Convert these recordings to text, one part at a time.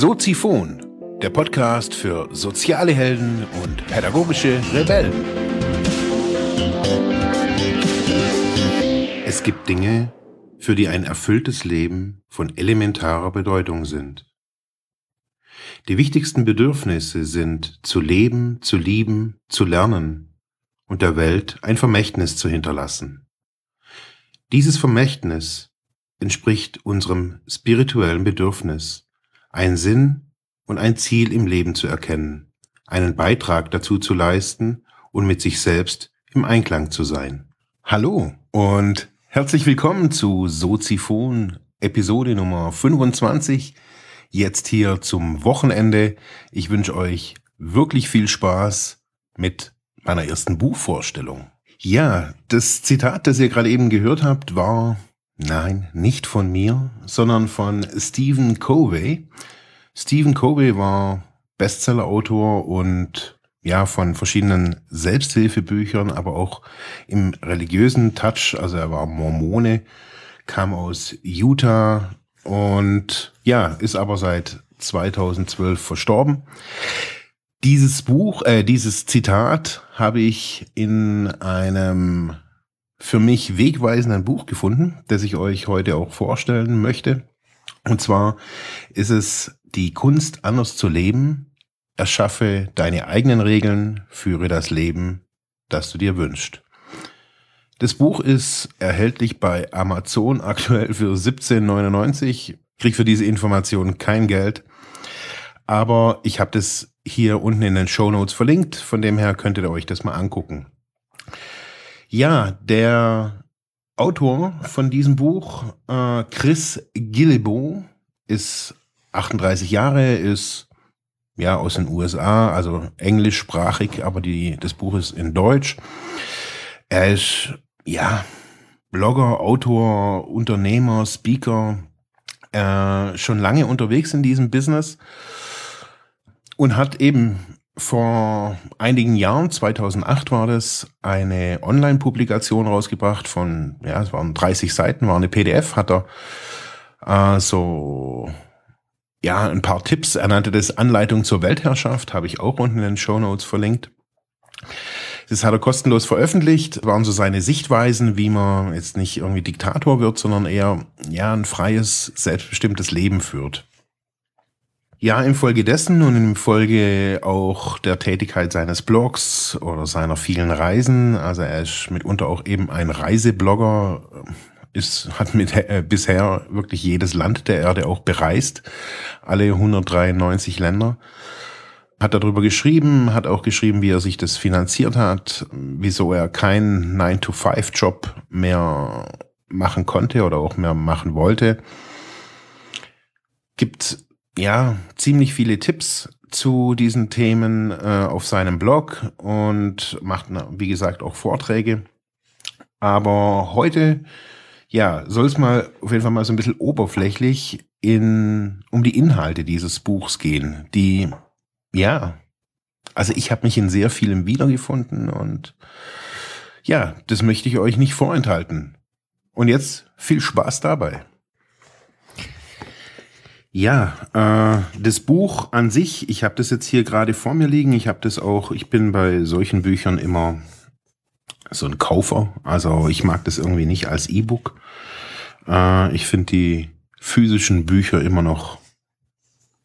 Soziphon, der Podcast für soziale Helden und pädagogische Rebellen. Es gibt Dinge, für die ein erfülltes Leben von elementarer Bedeutung sind. Die wichtigsten Bedürfnisse sind zu leben, zu lieben, zu lernen und der Welt ein Vermächtnis zu hinterlassen. Dieses Vermächtnis entspricht unserem spirituellen Bedürfnis, einen Sinn und ein Ziel im Leben zu erkennen, einen Beitrag dazu zu leisten und mit sich selbst im Einklang zu sein. Hallo und herzlich willkommen zu Soziphon Episode Nummer 25. Jetzt hier zum Wochenende. Ich wünsche euch wirklich viel Spaß mit meiner ersten Buchvorstellung. Ja, das Zitat, das ihr gerade eben gehört habt, war Nein, nicht von mir, sondern von Stephen Covey. Stephen Covey war Bestsellerautor und ja, von verschiedenen Selbsthilfebüchern, aber auch im religiösen Touch. Also er war Mormone, kam aus Utah und ja, ist aber seit 2012 verstorben. Dieses Buch, äh, dieses Zitat habe ich in einem für mich wegweisenden Buch gefunden, das ich euch heute auch vorstellen möchte. Und zwar ist es die Kunst anders zu leben. Erschaffe deine eigenen Regeln, führe das Leben, das du dir wünschst. Das Buch ist erhältlich bei Amazon aktuell für 17,99. Krieg für diese Information kein Geld. Aber ich habe das hier unten in den Show Notes verlinkt. Von dem her könntet ihr euch das mal angucken. Ja, der Autor von diesem Buch, äh, Chris Guillebeau, ist 38 Jahre, ist ja aus den USA, also englischsprachig, aber die, das Buch ist in Deutsch. Er ist ja Blogger, Autor, Unternehmer, Speaker, äh, schon lange unterwegs in diesem Business und hat eben vor einigen Jahren, 2008 war das, eine Online-Publikation rausgebracht von, ja, es waren 30 Seiten, war eine PDF, hat er äh, so, ja, ein paar Tipps, er nannte das Anleitung zur Weltherrschaft, habe ich auch unten in den Show Notes verlinkt. Das hat er kostenlos veröffentlicht, waren so seine Sichtweisen, wie man jetzt nicht irgendwie Diktator wird, sondern eher, ja, ein freies, selbstbestimmtes Leben führt. Ja, infolgedessen und in Folge auch der Tätigkeit seines Blogs oder seiner vielen Reisen, also er ist mitunter auch eben ein Reiseblogger, ist, hat mit, äh, bisher wirklich jedes Land der Erde auch bereist, alle 193 Länder, hat darüber geschrieben, hat auch geschrieben, wie er sich das finanziert hat, wieso er keinen 9-to-5-Job mehr machen konnte oder auch mehr machen wollte. Gibt ja, ziemlich viele Tipps zu diesen Themen äh, auf seinem Blog und macht, wie gesagt, auch Vorträge. Aber heute, ja, soll es mal auf jeden Fall mal so ein bisschen oberflächlich in, um die Inhalte dieses Buchs gehen, die, ja, also ich habe mich in sehr vielem wiedergefunden und ja, das möchte ich euch nicht vorenthalten. Und jetzt viel Spaß dabei. Ja, äh, das Buch an sich, ich habe das jetzt hier gerade vor mir liegen. Ich habe das auch, ich bin bei solchen Büchern immer so ein Kaufer. Also ich mag das irgendwie nicht als E-Book. Äh, ich finde die physischen Bücher immer noch,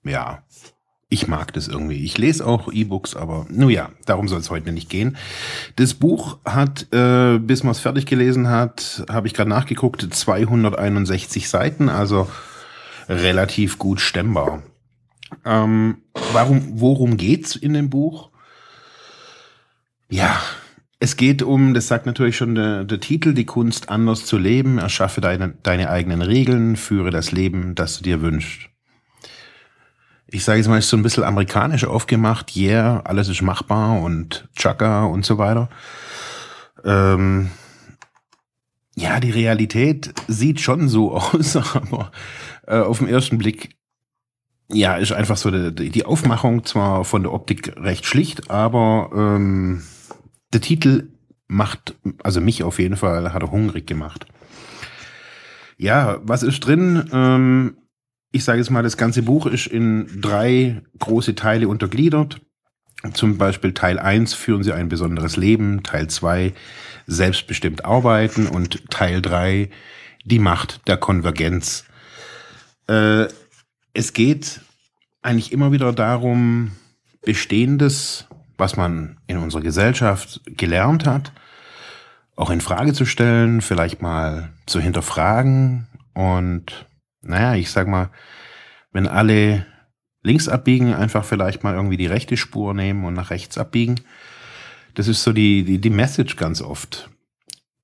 ja, ich mag das irgendwie. Ich lese auch E-Books, aber nun ja, darum soll es heute nicht gehen. Das Buch hat, äh, bis man es fertig gelesen hat, habe ich gerade nachgeguckt, 261 Seiten, also relativ gut stemmbar. Ähm, warum, worum geht's in dem Buch? Ja, es geht um, das sagt natürlich schon der, der Titel, die Kunst anders zu leben, erschaffe deine, deine eigenen Regeln, führe das Leben, das du dir wünschst. Ich sage jetzt mal, ist so ein bisschen amerikanisch aufgemacht, yeah, alles ist machbar und Chaka und so weiter. Ähm, ja, die Realität sieht schon so aus, aber äh, auf den ersten Blick, ja, ist einfach so die, die Aufmachung zwar von der Optik recht schlicht, aber ähm, der Titel macht, also mich auf jeden Fall, hat er hungrig gemacht. Ja, was ist drin? Ähm, ich sage jetzt mal, das ganze Buch ist in drei große Teile untergliedert. Zum Beispiel Teil 1 führen Sie ein besonderes Leben, Teil 2 selbstbestimmt arbeiten und Teil 3 die Macht der Konvergenz. Äh, es geht eigentlich immer wieder darum, Bestehendes, was man in unserer Gesellschaft gelernt hat, auch in Frage zu stellen, vielleicht mal zu hinterfragen und naja, ich sag mal, wenn alle links abbiegen, einfach vielleicht mal irgendwie die rechte Spur nehmen und nach rechts abbiegen. Das ist so die, die, die Message ganz oft.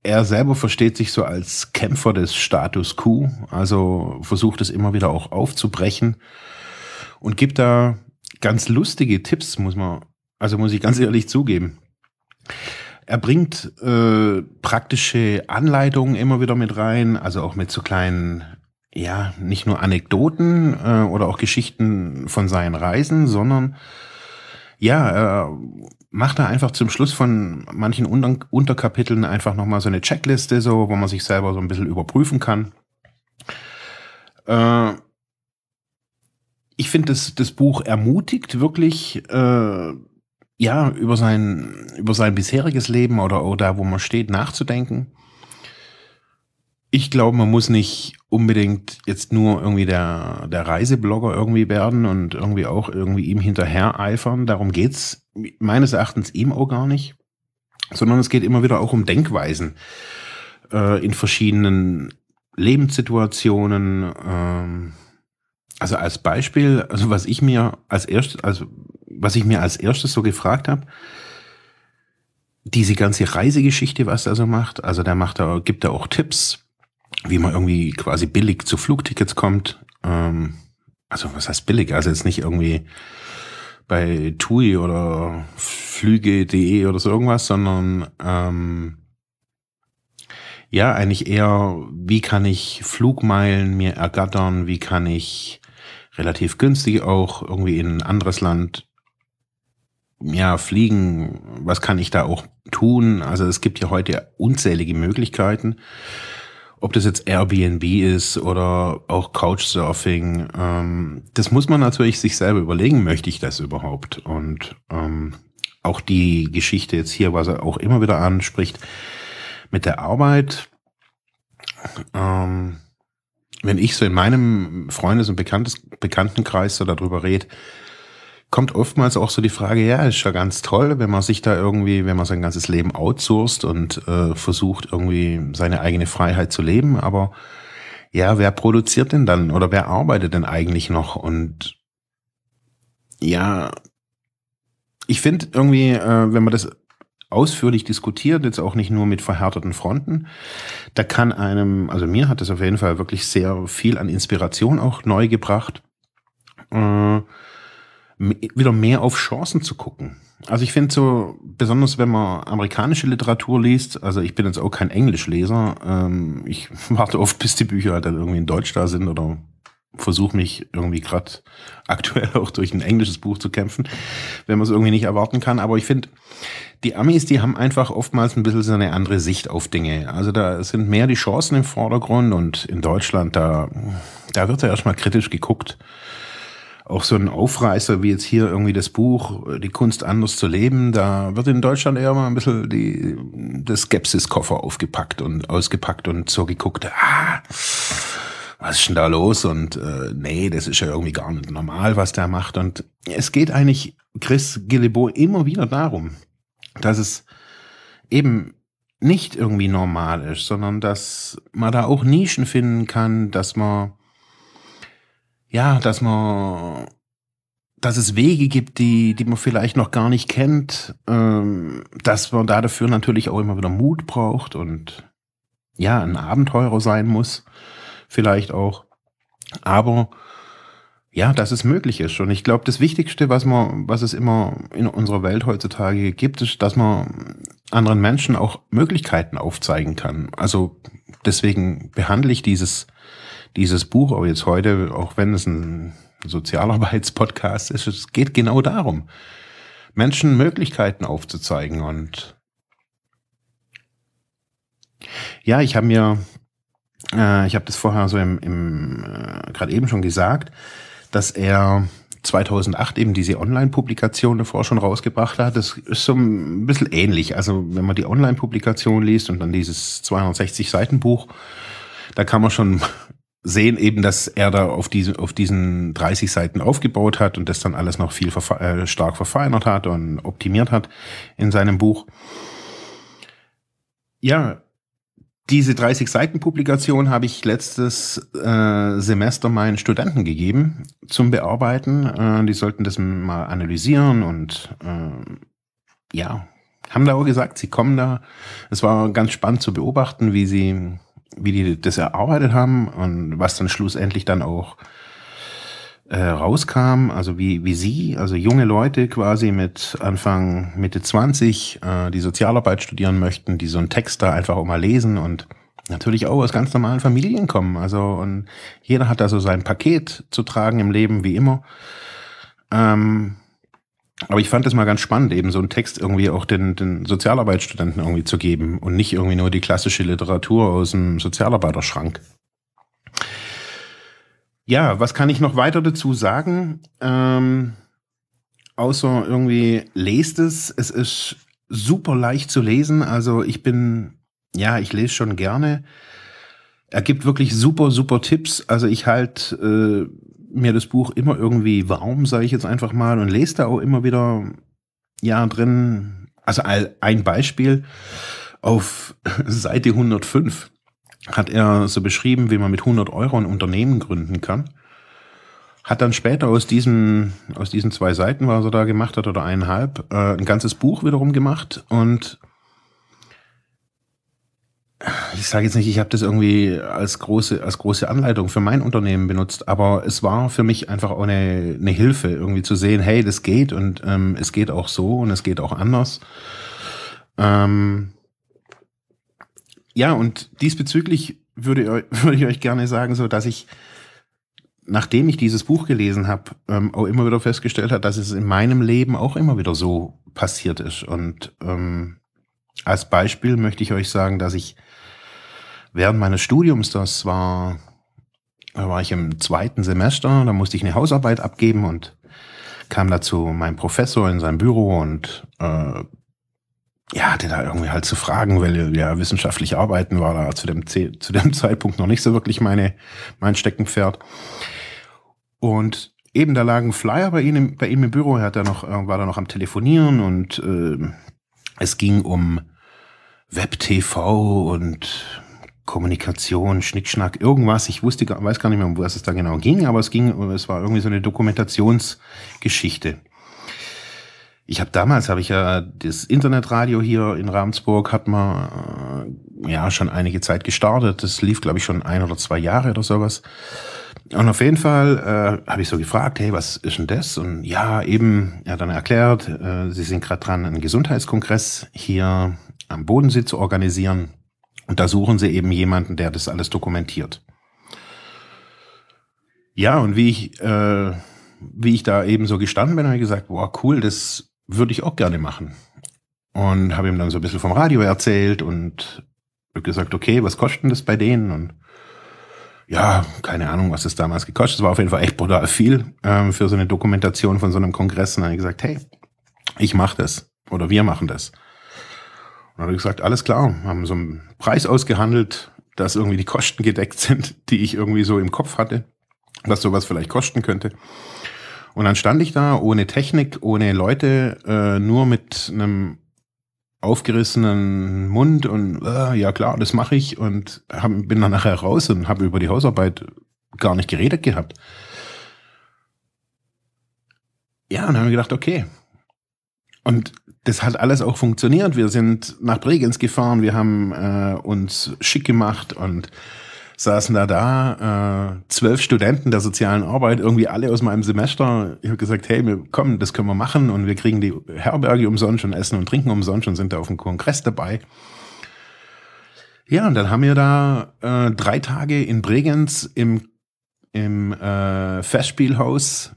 Er selber versteht sich so als Kämpfer des Status quo, also versucht es immer wieder auch aufzubrechen und gibt da ganz lustige Tipps, muss man, also muss ich ganz ehrlich zugeben. Er bringt äh, praktische Anleitungen immer wieder mit rein, also auch mit so kleinen ja, nicht nur Anekdoten äh, oder auch Geschichten von seinen Reisen, sondern ja, er macht da einfach zum Schluss von manchen Unter Unterkapiteln einfach nochmal so eine Checkliste, so, wo man sich selber so ein bisschen überprüfen kann. Äh, ich finde, das, das Buch ermutigt wirklich, äh, ja, über sein, über sein bisheriges Leben oder, oder wo man steht, nachzudenken. Ich glaube, man muss nicht unbedingt jetzt nur irgendwie der, der Reiseblogger irgendwie werden und irgendwie auch irgendwie ihm hinterher eifern. Darum geht's meines Erachtens ihm auch gar nicht. Sondern es geht immer wieder auch um Denkweisen äh, in verschiedenen Lebenssituationen. Ähm, also als Beispiel, also was ich mir als erstes, also was ich mir als erstes so gefragt habe, diese ganze Reisegeschichte, was er so macht, also der macht da, gibt da auch Tipps, wie man irgendwie quasi billig zu Flugtickets kommt. Ähm, also was heißt billig? Also jetzt nicht irgendwie bei TUI oder Flüge.de oder so irgendwas, sondern ähm, ja, eigentlich eher, wie kann ich Flugmeilen mir ergattern, wie kann ich relativ günstig auch irgendwie in ein anderes Land ja, fliegen, was kann ich da auch tun? Also es gibt ja heute unzählige Möglichkeiten ob das jetzt Airbnb ist oder auch Couchsurfing, ähm, das muss man natürlich sich selber überlegen, möchte ich das überhaupt? Und ähm, auch die Geschichte jetzt hier, was er auch immer wieder anspricht, mit der Arbeit, ähm, wenn ich so in meinem Freundes- und Bekanntes Bekanntenkreis so darüber rede, kommt oftmals auch so die Frage, ja, ist ja ganz toll, wenn man sich da irgendwie, wenn man sein ganzes Leben outsourced und äh, versucht irgendwie seine eigene Freiheit zu leben, aber ja, wer produziert denn dann oder wer arbeitet denn eigentlich noch? Und ja, ich finde irgendwie, äh, wenn man das ausführlich diskutiert, jetzt auch nicht nur mit verhärteten Fronten, da kann einem, also mir hat das auf jeden Fall wirklich sehr viel an Inspiration auch neu gebracht. Äh, wieder mehr auf Chancen zu gucken. Also ich finde so, besonders wenn man amerikanische Literatur liest, also ich bin jetzt auch kein Englischleser, ähm, ich warte oft, bis die Bücher halt dann irgendwie in Deutsch da sind oder versuche mich irgendwie gerade aktuell auch durch ein englisches Buch zu kämpfen, wenn man es irgendwie nicht erwarten kann. Aber ich finde, die Amis, die haben einfach oftmals ein bisschen so eine andere Sicht auf Dinge. Also da sind mehr die Chancen im Vordergrund und in Deutschland, da, da wird ja erstmal kritisch geguckt auch so ein Aufreißer wie jetzt hier irgendwie das Buch Die Kunst anders zu leben, da wird in Deutschland eher mal ein bisschen die, der Skepsiskoffer aufgepackt und ausgepackt und so geguckt, ah, was ist denn da los? Und äh, nee, das ist ja irgendwie gar nicht normal, was der macht. Und es geht eigentlich Chris Gillibo immer wieder darum, dass es eben nicht irgendwie normal ist, sondern dass man da auch Nischen finden kann, dass man ja, dass man, dass es Wege gibt, die, die man vielleicht noch gar nicht kennt, ähm, dass man da dafür natürlich auch immer wieder Mut braucht und ja, ein Abenteurer sein muss, vielleicht auch. Aber ja, dass es möglich ist. Und ich glaube, das Wichtigste, was man, was es immer in unserer Welt heutzutage gibt, ist, dass man anderen Menschen auch Möglichkeiten aufzeigen kann. Also deswegen behandle ich dieses dieses Buch, aber jetzt heute, auch wenn es ein Sozialarbeitspodcast ist, es geht genau darum, Menschen Möglichkeiten aufzuzeigen und ja, ich habe mir Äh, ich habe das vorher so im, im äh, gerade eben schon gesagt, dass er 2008 eben diese Online-Publikation davor schon rausgebracht hat. Das ist so ein bisschen ähnlich. Also wenn man die Online-Publikation liest und dann dieses 260 Seiten Buch, da kann man schon sehen eben, dass er da auf, diese, auf diesen 30 Seiten aufgebaut hat und das dann alles noch viel verfe äh, stark verfeinert hat und optimiert hat in seinem Buch. Ja, diese 30 Seiten Publikation habe ich letztes äh, Semester meinen Studenten gegeben zum Bearbeiten. Äh, die sollten das mal analysieren und äh, ja, haben da auch gesagt, sie kommen da. Es war ganz spannend zu beobachten, wie sie, wie die das erarbeitet haben und was dann schlussendlich dann auch äh, rauskam, also wie, wie Sie, also junge Leute quasi mit Anfang, Mitte 20, äh, die Sozialarbeit studieren möchten, die so einen Text da einfach auch mal lesen und natürlich auch aus ganz normalen Familien kommen. Also und jeder hat da so sein Paket zu tragen im Leben, wie immer. Ähm, aber ich fand es mal ganz spannend, eben so einen Text irgendwie auch den, den Sozialarbeitsstudenten irgendwie zu geben und nicht irgendwie nur die klassische Literatur aus dem Sozialarbeiterschrank. Ja, was kann ich noch weiter dazu sagen? Ähm, außer irgendwie lest es. Es ist super leicht zu lesen. Also ich bin, ja, ich lese schon gerne. Er gibt wirklich super, super Tipps. Also ich halt äh, mir das Buch immer irgendwie warm, sage ich jetzt einfach mal, und lese da auch immer wieder, ja, drin. Also ein Beispiel auf Seite 105 hat er so beschrieben, wie man mit 100 Euro ein Unternehmen gründen kann. Hat dann später aus diesen, aus diesen zwei Seiten, was er da gemacht hat, oder eineinhalb, äh, ein ganzes Buch wiederum gemacht. Und ich sage jetzt nicht, ich habe das irgendwie als große, als große Anleitung für mein Unternehmen benutzt, aber es war für mich einfach auch eine, eine Hilfe, irgendwie zu sehen, hey, das geht und ähm, es geht auch so und es geht auch anders. Ähm, ja, und diesbezüglich würde, würde ich euch gerne sagen, so dass ich, nachdem ich dieses Buch gelesen habe, ähm, auch immer wieder festgestellt habe, dass es in meinem Leben auch immer wieder so passiert ist. Und ähm, als Beispiel möchte ich euch sagen, dass ich während meines Studiums, das war, da war ich im zweiten Semester, da musste ich eine Hausarbeit abgeben und kam dazu mein Professor in sein Büro und äh, ja, hatte da irgendwie halt zu fragen, weil ja wissenschaftlich arbeiten war da zu dem, zu dem Zeitpunkt noch nicht so wirklich meine, mein Steckenpferd. Und eben da lagen Flyer bei ihm, bei ihm im Büro, er hat da noch, war da noch am Telefonieren und äh, es ging um Web-TV und Kommunikation, Schnickschnack, irgendwas. Ich wusste, weiß gar nicht mehr, um was es da genau ging, aber es ging, es war irgendwie so eine Dokumentationsgeschichte. Ich habe damals, habe ich ja das Internetradio hier in Ramsburg, hat man äh, ja schon einige Zeit gestartet. Das lief, glaube ich, schon ein oder zwei Jahre oder sowas. Und auf jeden Fall äh, habe ich so gefragt, hey, was ist denn das? Und ja, eben, er hat dann erklärt, äh, sie sind gerade dran, einen Gesundheitskongress hier am Bodensee zu organisieren. Und da suchen sie eben jemanden, der das alles dokumentiert. Ja, und wie ich, äh, wie ich da eben so gestanden bin, habe ich gesagt, boah, cool, das würde ich auch gerne machen. Und habe ihm dann so ein bisschen vom Radio erzählt und gesagt, okay, was kostet denn das bei denen? Und ja, keine Ahnung, was das damals gekostet. Es war auf jeden Fall echt brutal viel ähm, für so eine Dokumentation von so einem Kongress. Und dann habe ich gesagt, hey, ich mache das oder wir machen das. Dann habe ich gesagt, alles klar, haben so einen Preis ausgehandelt, dass irgendwie die Kosten gedeckt sind, die ich irgendwie so im Kopf hatte, was sowas vielleicht kosten könnte. Und dann stand ich da ohne Technik, ohne Leute, äh, nur mit einem aufgerissenen Mund und äh, ja klar, das mache ich und hab, bin dann nachher raus und habe über die Hausarbeit gar nicht geredet gehabt. Ja, und dann habe ich gedacht, okay. Und das hat alles auch funktioniert. Wir sind nach Bregenz gefahren, wir haben äh, uns schick gemacht und saßen da da, äh, zwölf Studenten der sozialen Arbeit, irgendwie alle aus meinem Semester. Ich habe gesagt, hey, wir, komm, das können wir machen und wir kriegen die Herberge umsonst und Essen und Trinken umsonst und sind da auf dem Kongress dabei. Ja, und dann haben wir da äh, drei Tage in Bregenz im, im äh, Festspielhaus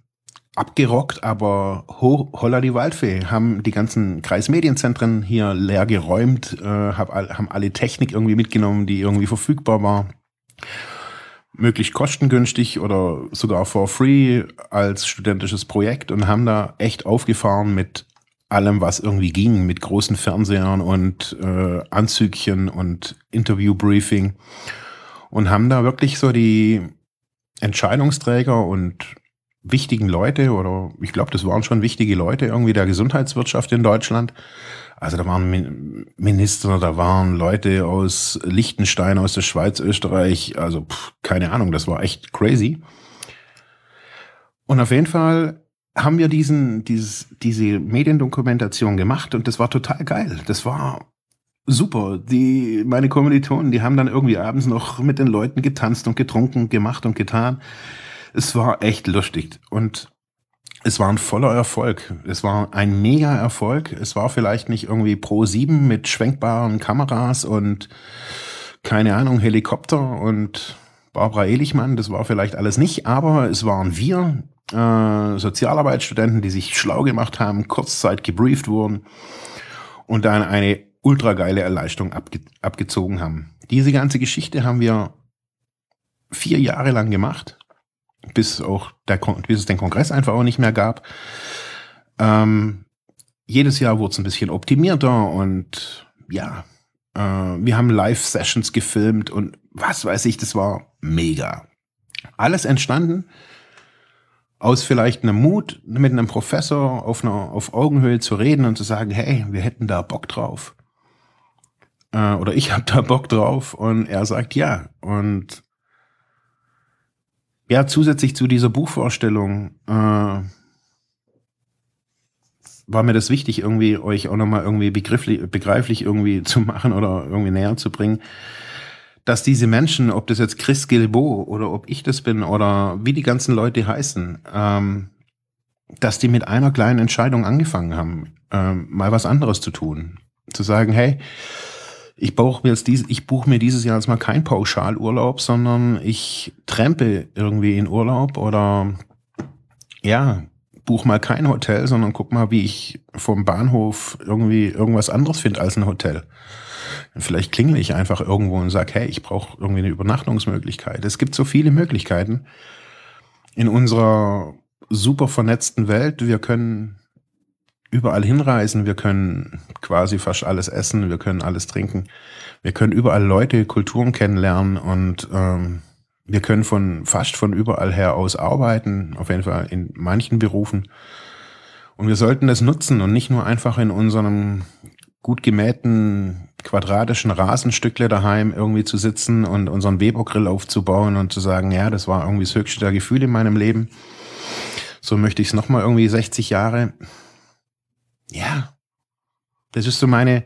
abgerockt, aber ho, holla die Waldfee, haben die ganzen Kreismedienzentren hier leer geräumt, äh, hab, haben alle Technik irgendwie mitgenommen, die irgendwie verfügbar war. Möglichst kostengünstig oder sogar for free als studentisches Projekt und haben da echt aufgefahren mit allem, was irgendwie ging, mit großen Fernsehern und äh, Anzügchen und Interviewbriefing und haben da wirklich so die Entscheidungsträger und wichtigen Leute oder ich glaube, das waren schon wichtige Leute irgendwie der Gesundheitswirtschaft in Deutschland. Also da waren Minister, da waren Leute aus Liechtenstein, aus der Schweiz, Österreich, also pff, keine Ahnung, das war echt crazy. Und auf jeden Fall haben wir diesen, dieses, diese Mediendokumentation gemacht und das war total geil. Das war super. Die, meine Kommilitonen, die haben dann irgendwie abends noch mit den Leuten getanzt und getrunken, gemacht und getan. Es war echt lustig und es war ein voller Erfolg. Es war ein mega Erfolg. Es war vielleicht nicht irgendwie Pro 7 mit schwenkbaren Kameras und keine Ahnung, Helikopter und Barbara Elichmann. Das war vielleicht alles nicht, aber es waren wir, äh, Sozialarbeitsstudenten, die sich schlau gemacht haben, kurzzeit gebrieft wurden und dann eine ultra geile Erleichterung abge abgezogen haben. Diese ganze Geschichte haben wir vier Jahre lang gemacht bis auch der, bis es den Kongress einfach auch nicht mehr gab. Ähm, jedes Jahr wurde es ein bisschen optimierter und ja, äh, wir haben Live-Sessions gefilmt und was weiß ich, das war mega. Alles entstanden aus vielleicht einem Mut, mit einem Professor auf, einer, auf Augenhöhe zu reden und zu sagen, hey, wir hätten da Bock drauf. Äh, oder ich habe da Bock drauf und er sagt ja. Und ja, zusätzlich zu dieser Buchvorstellung äh, war mir das wichtig, irgendwie euch auch nochmal irgendwie begrifflich, begreiflich irgendwie zu machen oder irgendwie näher zu bringen, dass diese Menschen, ob das jetzt Chris Gilbo oder ob ich das bin oder wie die ganzen Leute heißen, ähm, dass die mit einer kleinen Entscheidung angefangen haben, ähm, mal was anderes zu tun. Zu sagen, hey, ich brauche mir jetzt dies, ich buche mir dieses Jahr jetzt mal kein Pauschalurlaub, sondern ich trempe irgendwie in Urlaub oder ja, buch mal kein Hotel, sondern guck mal, wie ich vom Bahnhof irgendwie irgendwas anderes finde als ein Hotel. Vielleicht klingel ich einfach irgendwo und sag, hey, ich brauche irgendwie eine Übernachtungsmöglichkeit. Es gibt so viele Möglichkeiten in unserer super vernetzten Welt. Wir können überall hinreisen, wir können quasi fast alles essen, wir können alles trinken, wir können überall Leute, Kulturen kennenlernen und ähm, wir können von fast von überall her aus arbeiten, auf jeden Fall in manchen Berufen. Und wir sollten das nutzen und nicht nur einfach in unserem gut gemähten quadratischen Rasenstückle daheim irgendwie zu sitzen und unseren Webergrill aufzubauen und zu sagen, ja, das war irgendwie das höchste der Gefühle in meinem Leben. So möchte ich es nochmal irgendwie 60 Jahre. Ja, das ist so meine,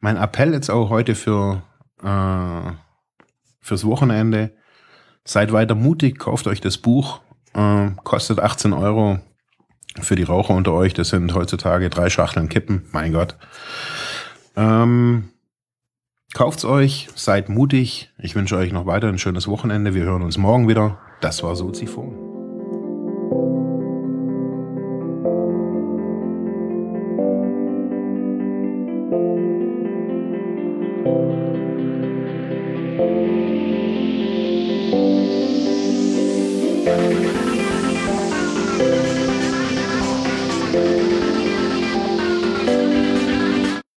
mein Appell jetzt auch heute für äh, fürs Wochenende. Seid weiter mutig, kauft euch das Buch, äh, kostet 18 Euro für die Raucher unter euch. Das sind heutzutage drei Schachteln Kippen, mein Gott. Ähm, kauft's euch, seid mutig. Ich wünsche euch noch weiter ein schönes Wochenende. Wir hören uns morgen wieder. Das war Soziphon.